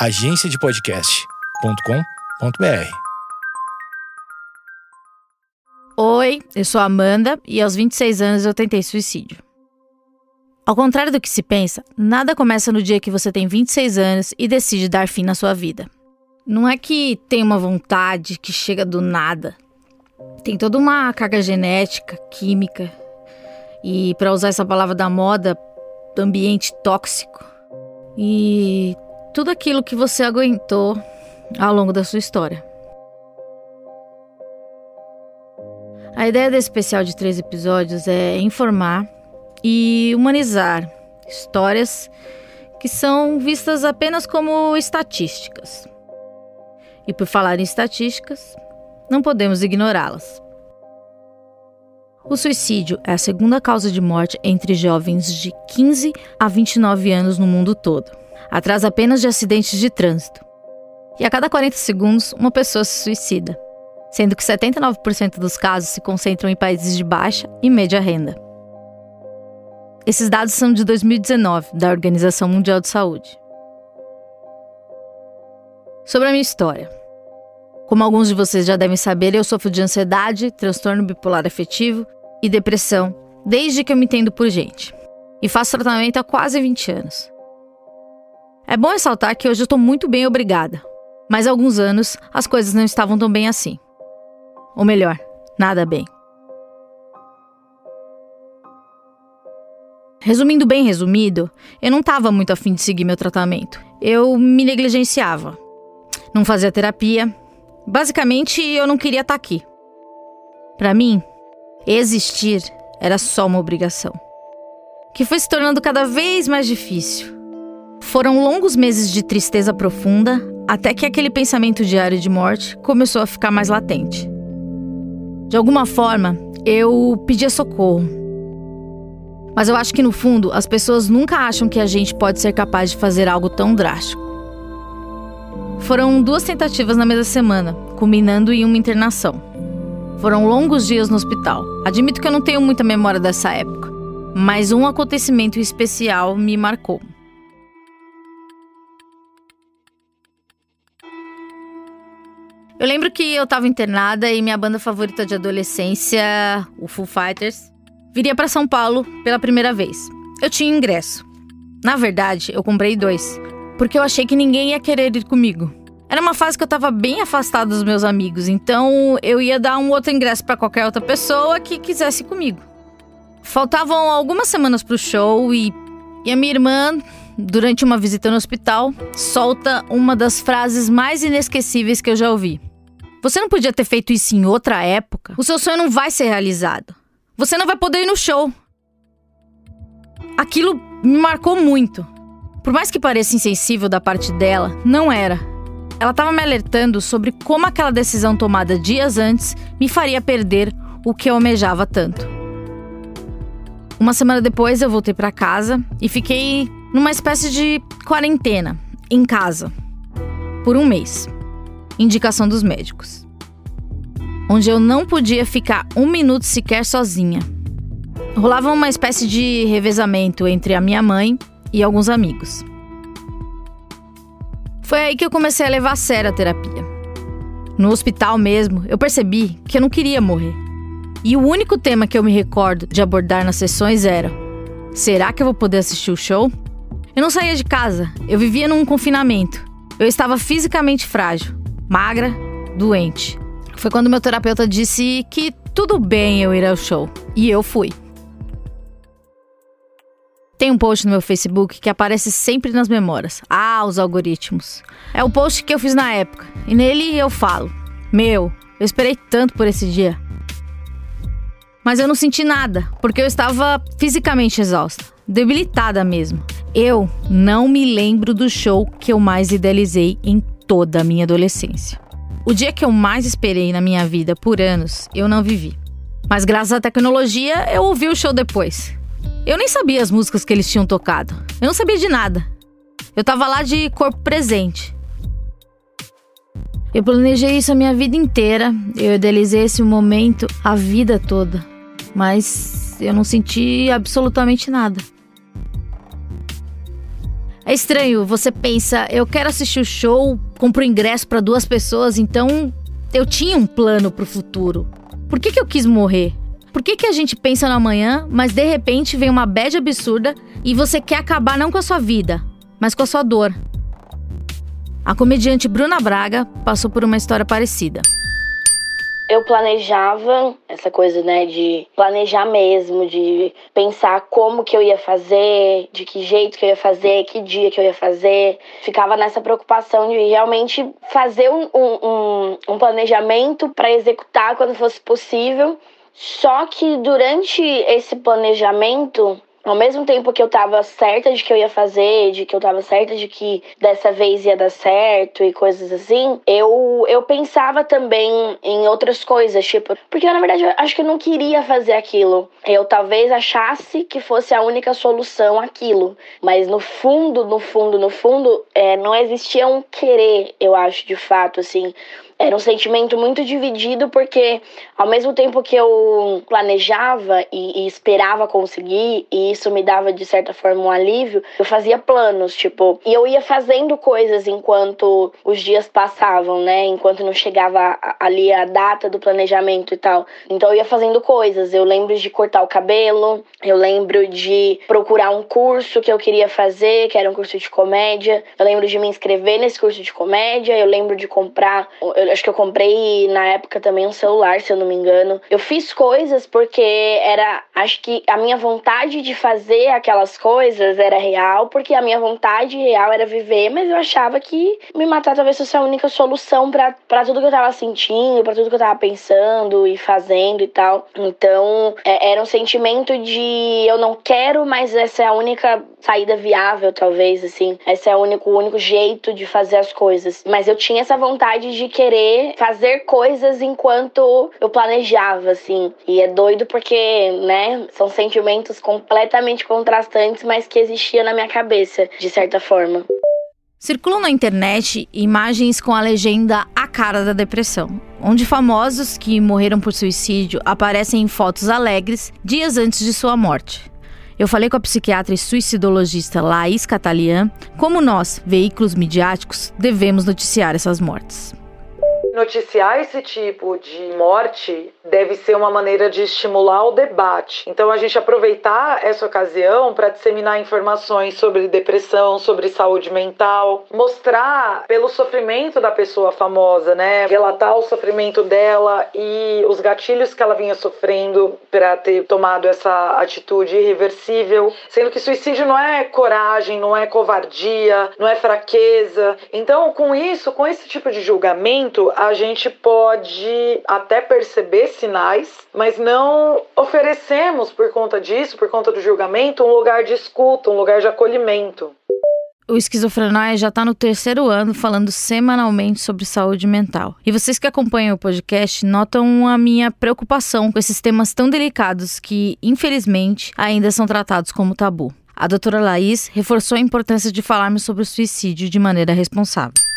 agenciadepodcast.com.br. Oi, eu sou a Amanda e aos 26 anos eu tentei suicídio. Ao contrário do que se pensa, nada começa no dia que você tem 26 anos e decide dar fim na sua vida. Não é que tem uma vontade que chega do nada. Tem toda uma carga genética, química e, para usar essa palavra da moda, ambiente tóxico. E tudo aquilo que você aguentou ao longo da sua história. A ideia desse especial de três episódios é informar e humanizar histórias que são vistas apenas como estatísticas. E por falar em estatísticas, não podemos ignorá-las. O suicídio é a segunda causa de morte entre jovens de 15 a 29 anos no mundo todo, atrás apenas de acidentes de trânsito. E a cada 40 segundos, uma pessoa se suicida, sendo que 79% dos casos se concentram em países de baixa e média renda. Esses dados são de 2019, da Organização Mundial de Saúde. Sobre a minha história. Como alguns de vocês já devem saber, eu sofro de ansiedade, transtorno bipolar afetivo e depressão desde que eu me entendo por gente. E faço tratamento há quase 20 anos. É bom ressaltar que hoje eu estou muito bem obrigada, mas há alguns anos as coisas não estavam tão bem assim. Ou melhor, nada bem. Resumindo bem resumido, eu não estava muito afim de seguir meu tratamento. Eu me negligenciava. Não fazia terapia. Basicamente, eu não queria estar tá aqui. Para mim, existir era só uma obrigação. Que foi se tornando cada vez mais difícil. Foram longos meses de tristeza profunda, até que aquele pensamento diário de morte começou a ficar mais latente. De alguma forma, eu pedia socorro, mas eu acho que no fundo as pessoas nunca acham que a gente pode ser capaz de fazer algo tão drástico. Foram duas tentativas na mesma semana, culminando em uma internação. Foram longos dias no hospital. Admito que eu não tenho muita memória dessa época, mas um acontecimento especial me marcou. Eu lembro que eu estava internada e minha banda favorita de adolescência, o Foo Fighters, viria para São Paulo pela primeira vez. Eu tinha ingresso. Na verdade, eu comprei dois, porque eu achei que ninguém ia querer ir comigo. Era uma fase que eu estava bem afastada dos meus amigos, então eu ia dar um outro ingresso para qualquer outra pessoa que quisesse comigo. Faltavam algumas semanas para o show e, e a minha irmã, durante uma visita no hospital, solta uma das frases mais inesquecíveis que eu já ouvi. Você não podia ter feito isso em outra época? O seu sonho não vai ser realizado. Você não vai poder ir no show. Aquilo me marcou muito. Por mais que pareça insensível da parte dela, não era. Ela estava me alertando sobre como aquela decisão tomada dias antes me faria perder o que eu almejava tanto. Uma semana depois eu voltei para casa e fiquei numa espécie de quarentena, em casa, por um mês. Indicação dos médicos onde eu não podia ficar um minuto sequer sozinha. Rolava uma espécie de revezamento entre a minha mãe e alguns amigos. Foi aí que eu comecei a levar a sério a terapia. No hospital mesmo, eu percebi que eu não queria morrer. E o único tema que eu me recordo de abordar nas sessões era: será que eu vou poder assistir o show? Eu não saía de casa, eu vivia num confinamento. Eu estava fisicamente frágil, magra, doente. Foi quando meu terapeuta disse que tudo bem eu ir ao show. E eu fui. Tem um post no meu Facebook que aparece sempre nas memórias. Ah, os algoritmos. É o post que eu fiz na época. E nele eu falo: Meu, eu esperei tanto por esse dia. Mas eu não senti nada, porque eu estava fisicamente exausta, debilitada mesmo. Eu não me lembro do show que eu mais idealizei em toda a minha adolescência. O dia que eu mais esperei na minha vida por anos, eu não vivi. Mas graças à tecnologia, eu ouvi o show depois. Eu nem sabia as músicas que eles tinham tocado. Eu não sabia de nada. Eu tava lá de corpo presente. Eu planejei isso a minha vida inteira. Eu idealizei esse momento a vida toda. Mas eu não senti absolutamente nada. É estranho, você pensa, eu quero assistir o show, compro ingresso para duas pessoas, então eu tinha um plano pro futuro. Por que, que eu quis morrer? Por que, que a gente pensa no amanhã, mas de repente vem uma bad absurda e você quer acabar não com a sua vida, mas com a sua dor? A comediante Bruna Braga passou por uma história parecida eu planejava essa coisa, né, de planejar mesmo, de pensar como que eu ia fazer, de que jeito que eu ia fazer, que dia que eu ia fazer. Ficava nessa preocupação de realmente fazer um, um, um planejamento para executar quando fosse possível. Só que durante esse planejamento, ao mesmo tempo que eu tava certa de que eu ia fazer, de que eu tava certa de que dessa vez ia dar certo e coisas assim, eu, eu pensava também em outras coisas, tipo, porque eu, na verdade, eu acho que eu não queria fazer aquilo. Eu talvez achasse que fosse a única solução aquilo, mas no fundo, no fundo, no fundo, é, não existia um querer, eu acho, de fato, assim era um sentimento muito dividido, porque ao mesmo tempo que eu planejava e, e, esperava conseguir, e isso me dava de certa forma um alívio, eu fazia planos, tipo, e eu ia fazendo coisas enquanto os dias passavam, né? Enquanto não chegava ali a data do planejamento e tal. Então eu ia fazendo coisas. Eu lembro de cortar o cabelo, eu lembro de procurar um curso que eu queria fazer, que era um curso de comédia. Eu lembro de me inscrever nesse curso de comédia, eu lembro de comprar. Eu acho que eu comprei na época também um celular, se eu não me engano. Eu fiz coisas porque era, acho que a minha vontade de fazer aquelas coisas era real, porque a minha vontade real era viver, mas eu achava que me matar talvez fosse a única solução para tudo que eu tava sentindo, para tudo que eu tava pensando e fazendo e tal. Então, é, era um sentimento de eu não quero, mas essa é a única saída viável, talvez, assim. Esse é o único, o único jeito de fazer as coisas. Mas eu tinha essa vontade de querer fazer coisas enquanto eu planejava, assim. E é doido porque, né, são sentimentos completamente contrastantes, mas que existiam na minha cabeça, de certa forma. Circulam na internet imagens com a legenda A Cara da Depressão, onde famosos que morreram por suicídio aparecem em fotos alegres dias antes de sua morte. Eu falei com a psiquiatra e suicidologista Laís Catalian como nós, veículos midiáticos, devemos noticiar essas mortes. Noticiar esse tipo de morte deve ser uma maneira de estimular o debate. Então, a gente aproveitar essa ocasião para disseminar informações sobre depressão, sobre saúde mental, mostrar pelo sofrimento da pessoa famosa, né? Relatar o sofrimento dela e os gatilhos que ela vinha sofrendo para ter tomado essa atitude irreversível. Sendo que suicídio não é coragem, não é covardia, não é fraqueza. Então, com isso, com esse tipo de julgamento, a gente pode até perceber sinais, mas não oferecemos por conta disso, por conta do julgamento, um lugar de escuta, um lugar de acolhimento. O Esquizofrenóia já está no terceiro ano falando semanalmente sobre saúde mental. E vocês que acompanham o podcast notam a minha preocupação com esses temas tão delicados que, infelizmente, ainda são tratados como tabu. A doutora Laís reforçou a importância de falarmos sobre o suicídio de maneira responsável.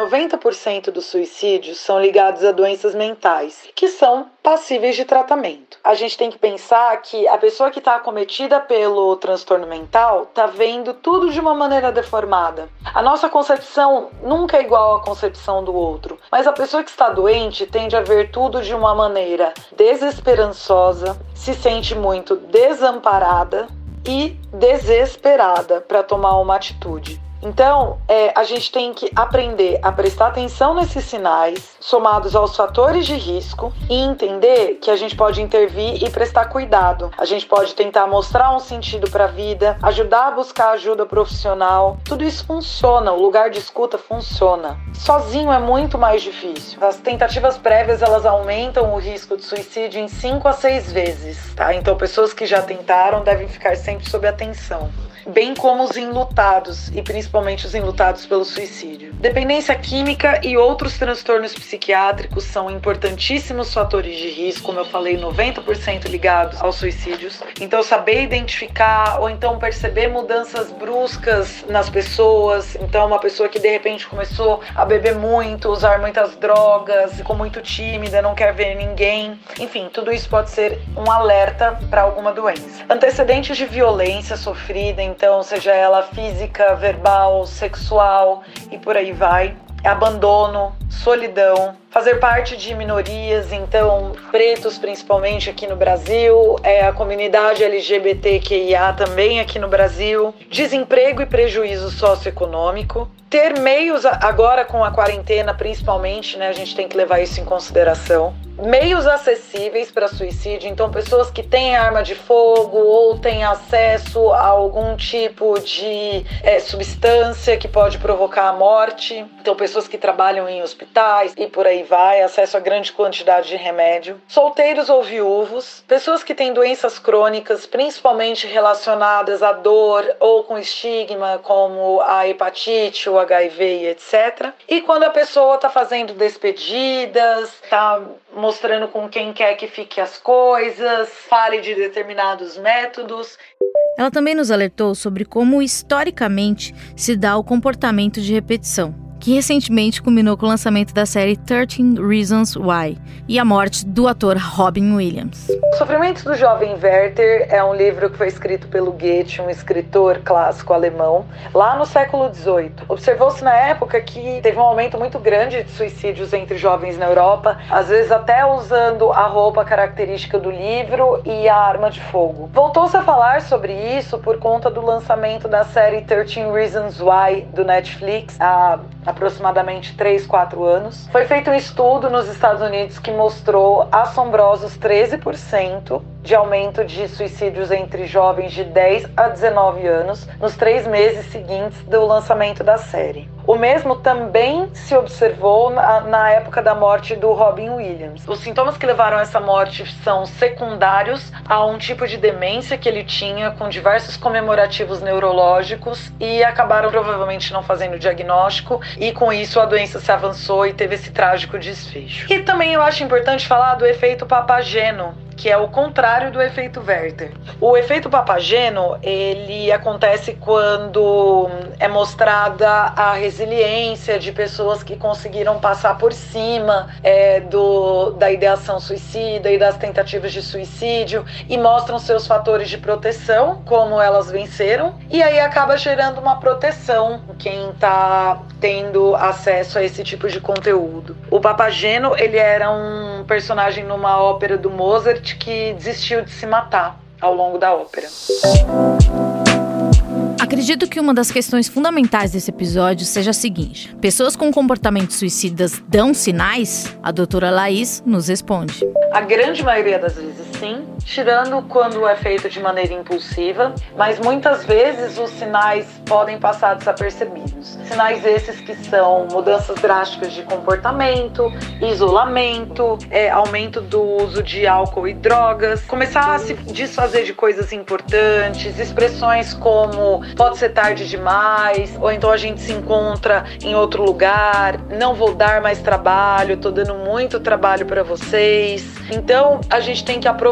90% dos suicídios são ligados a doenças mentais, que são passíveis de tratamento. A gente tem que pensar que a pessoa que está acometida pelo transtorno mental está vendo tudo de uma maneira deformada. A nossa concepção nunca é igual à concepção do outro, mas a pessoa que está doente tende a ver tudo de uma maneira desesperançosa, se sente muito desamparada e desesperada para tomar uma atitude. Então, é, a gente tem que aprender a prestar atenção nesses sinais, somados aos fatores de risco, e entender que a gente pode intervir e prestar cuidado. A gente pode tentar mostrar um sentido para a vida, ajudar a buscar ajuda profissional. Tudo isso funciona, o lugar de escuta funciona. Sozinho é muito mais difícil. As tentativas prévias elas aumentam o risco de suicídio em 5 a 6 vezes, tá? Então, pessoas que já tentaram devem ficar sempre sob atenção bem como os enlutados, e principalmente os enlutados pelo suicídio. Dependência química e outros transtornos psiquiátricos são importantíssimos fatores de risco, como eu falei, 90% ligados aos suicídios. Então, saber identificar ou então perceber mudanças bruscas nas pessoas. Então, uma pessoa que de repente começou a beber muito, usar muitas drogas, ficou muito tímida, não quer ver ninguém. Enfim, tudo isso pode ser um alerta para alguma doença. Antecedentes de violência sofrida então seja ela física, verbal, sexual e por aí vai. Abandono, solidão, fazer parte de minorias, então pretos principalmente aqui no Brasil, é a comunidade LGBTQIA também aqui no Brasil, desemprego e prejuízo socioeconômico, ter meios agora com a quarentena principalmente, né, a gente tem que levar isso em consideração. Meios acessíveis para suicídio, então pessoas que têm arma de fogo ou têm acesso a algum tipo de é, substância que pode provocar a morte, então pessoas que trabalham em hospitais e por aí vai, acesso a grande quantidade de remédio, solteiros ou viúvos, pessoas que têm doenças crônicas, principalmente relacionadas à dor ou com estigma, como a hepatite, o HIV e etc. E quando a pessoa está fazendo despedidas, está mostrando com quem quer que fique as coisas, fale de determinados métodos. Ela também nos alertou sobre como historicamente se dá o comportamento de repetição que recentemente culminou com o lançamento da série 13 Reasons Why e a morte do ator Robin Williams. Sofrimentos do Jovem Werther é um livro que foi escrito pelo Goethe, um escritor clássico alemão, lá no século XVIII. Observou-se na época que teve um aumento muito grande de suicídios entre jovens na Europa, às vezes até usando a roupa característica do livro e a arma de fogo. Voltou-se a falar sobre isso por conta do lançamento da série 13 Reasons Why do Netflix, a aproximadamente 3, 4 anos. Foi feito um estudo nos Estados Unidos que mostrou assombrosos 13% de aumento de suicídios entre jovens de 10 a 19 anos nos três meses seguintes do lançamento da série. O mesmo também se observou na, na, época da morte do Robin Williams. Os sintomas que levaram a essa morte são secundários a um tipo de demência que ele tinha, com diversos comemorativos neurológicos, e acabaram provavelmente não fazendo o diagnóstico, e com isso a doença se avançou e teve esse trágico desfecho. E também eu acho importante falar do efeito papageno, que é o contrário do efeito Werther. O efeito papageno, ele acontece quando é mostrada a resiliência de pessoas que conseguiram passar por cima é, do, da ideação suicida e das tentativas de suicídio e mostram seus fatores de proteção, como elas venceram, e aí acaba gerando uma proteção quem está tendo acesso a esse tipo de conteúdo. O Papageno, ele era um personagem numa ópera do Mozart que desistiu de se matar ao longo da ópera. Acredito que uma das questões fundamentais desse episódio seja a seguinte: pessoas com comportamentos suicidas dão sinais? A doutora Laís nos responde. A grande maioria das vezes sim, tirando quando é feito de maneira impulsiva, mas muitas vezes os sinais podem passar desapercebidos. Sinais esses que são mudanças drásticas de comportamento, isolamento, é, aumento do uso de álcool e drogas, começar a se desfazer de coisas importantes, expressões como pode ser tarde demais, ou então a gente se encontra em outro lugar, não vou dar mais trabalho, tô dando muito trabalho para vocês. Então a gente tem que aproveitar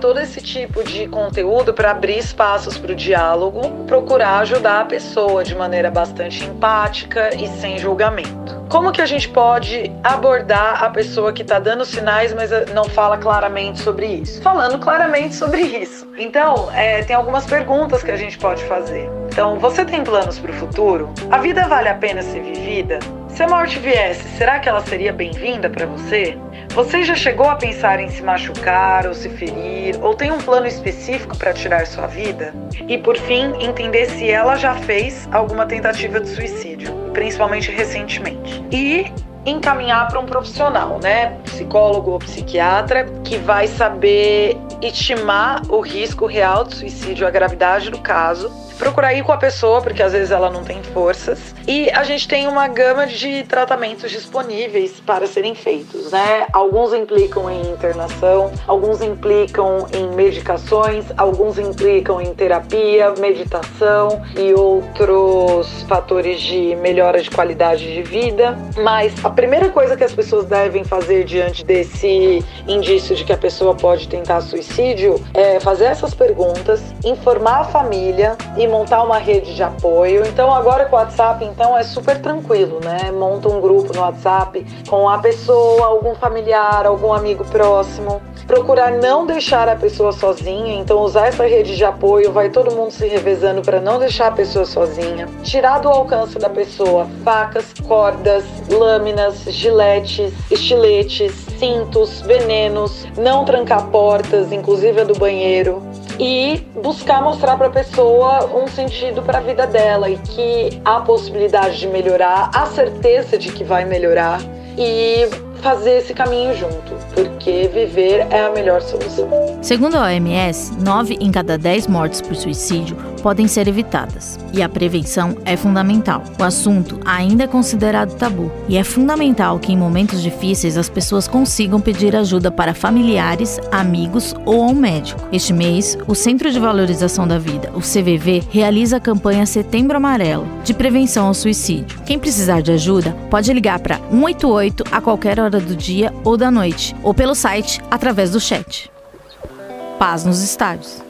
todo esse tipo de conteúdo para abrir espaços para o diálogo, procurar ajudar a pessoa de maneira bastante empática e sem julgamento. Como que a gente pode abordar a pessoa que está dando sinais, mas não fala claramente sobre isso? Falando claramente sobre isso. Então, é, tem algumas perguntas que a gente pode fazer. Então, você tem planos para o futuro? A vida vale a pena ser vivida? Se a morte viesse, será que ela seria bem-vinda para você? Você já chegou a pensar em se machucar ou se ferir, ou tem um plano específico para tirar sua vida? E por fim, entender se ela já fez alguma tentativa de suicídio, principalmente recentemente. E encaminhar para um profissional, né? Psicólogo ou psiquiatra, que vai saber estimar o risco real de suicídio, a gravidade do caso procurar ir com a pessoa, porque às vezes ela não tem forças. E a gente tem uma gama de tratamentos disponíveis para serem feitos, né? Alguns implicam em internação, alguns implicam em medicações, alguns implicam em terapia, meditação e outros fatores de melhora de qualidade de vida. Mas a primeira coisa que as pessoas devem fazer diante desse indício de que a pessoa pode tentar suicídio é fazer essas perguntas, informar a família e montar uma rede de apoio. Então agora com o WhatsApp, então é super tranquilo, né? Monta um grupo no WhatsApp com a pessoa, algum familiar, algum amigo próximo. Procurar não deixar a pessoa sozinha, então usar essa rede de apoio, vai todo mundo se revezando para não deixar a pessoa sozinha. Tirar do alcance da pessoa facas, cordas, lâminas, giletes, estiletes, cintos, venenos, não trancar portas, inclusive a do banheiro, e buscar mostrar para a pessoa um sentido para a vida dela e que há possibilidade de melhorar, a certeza de que vai melhorar e fazer esse caminho junto, porque viver é a melhor solução. Segundo a OMS, 9 em cada 10 mortes por suicídio podem ser evitadas, e a prevenção é fundamental. O assunto ainda é considerado tabu, e é fundamental que em momentos difíceis as pessoas consigam pedir ajuda para familiares, amigos ou a um médico. Este mês, o Centro de Valorização da Vida, o CVV, realiza a campanha Setembro Amarelo, de prevenção ao suicídio. Quem precisar de ajuda pode ligar para 188 a qualquer hora do dia ou da noite, ou pelo site através do chat. Paz nos estádios.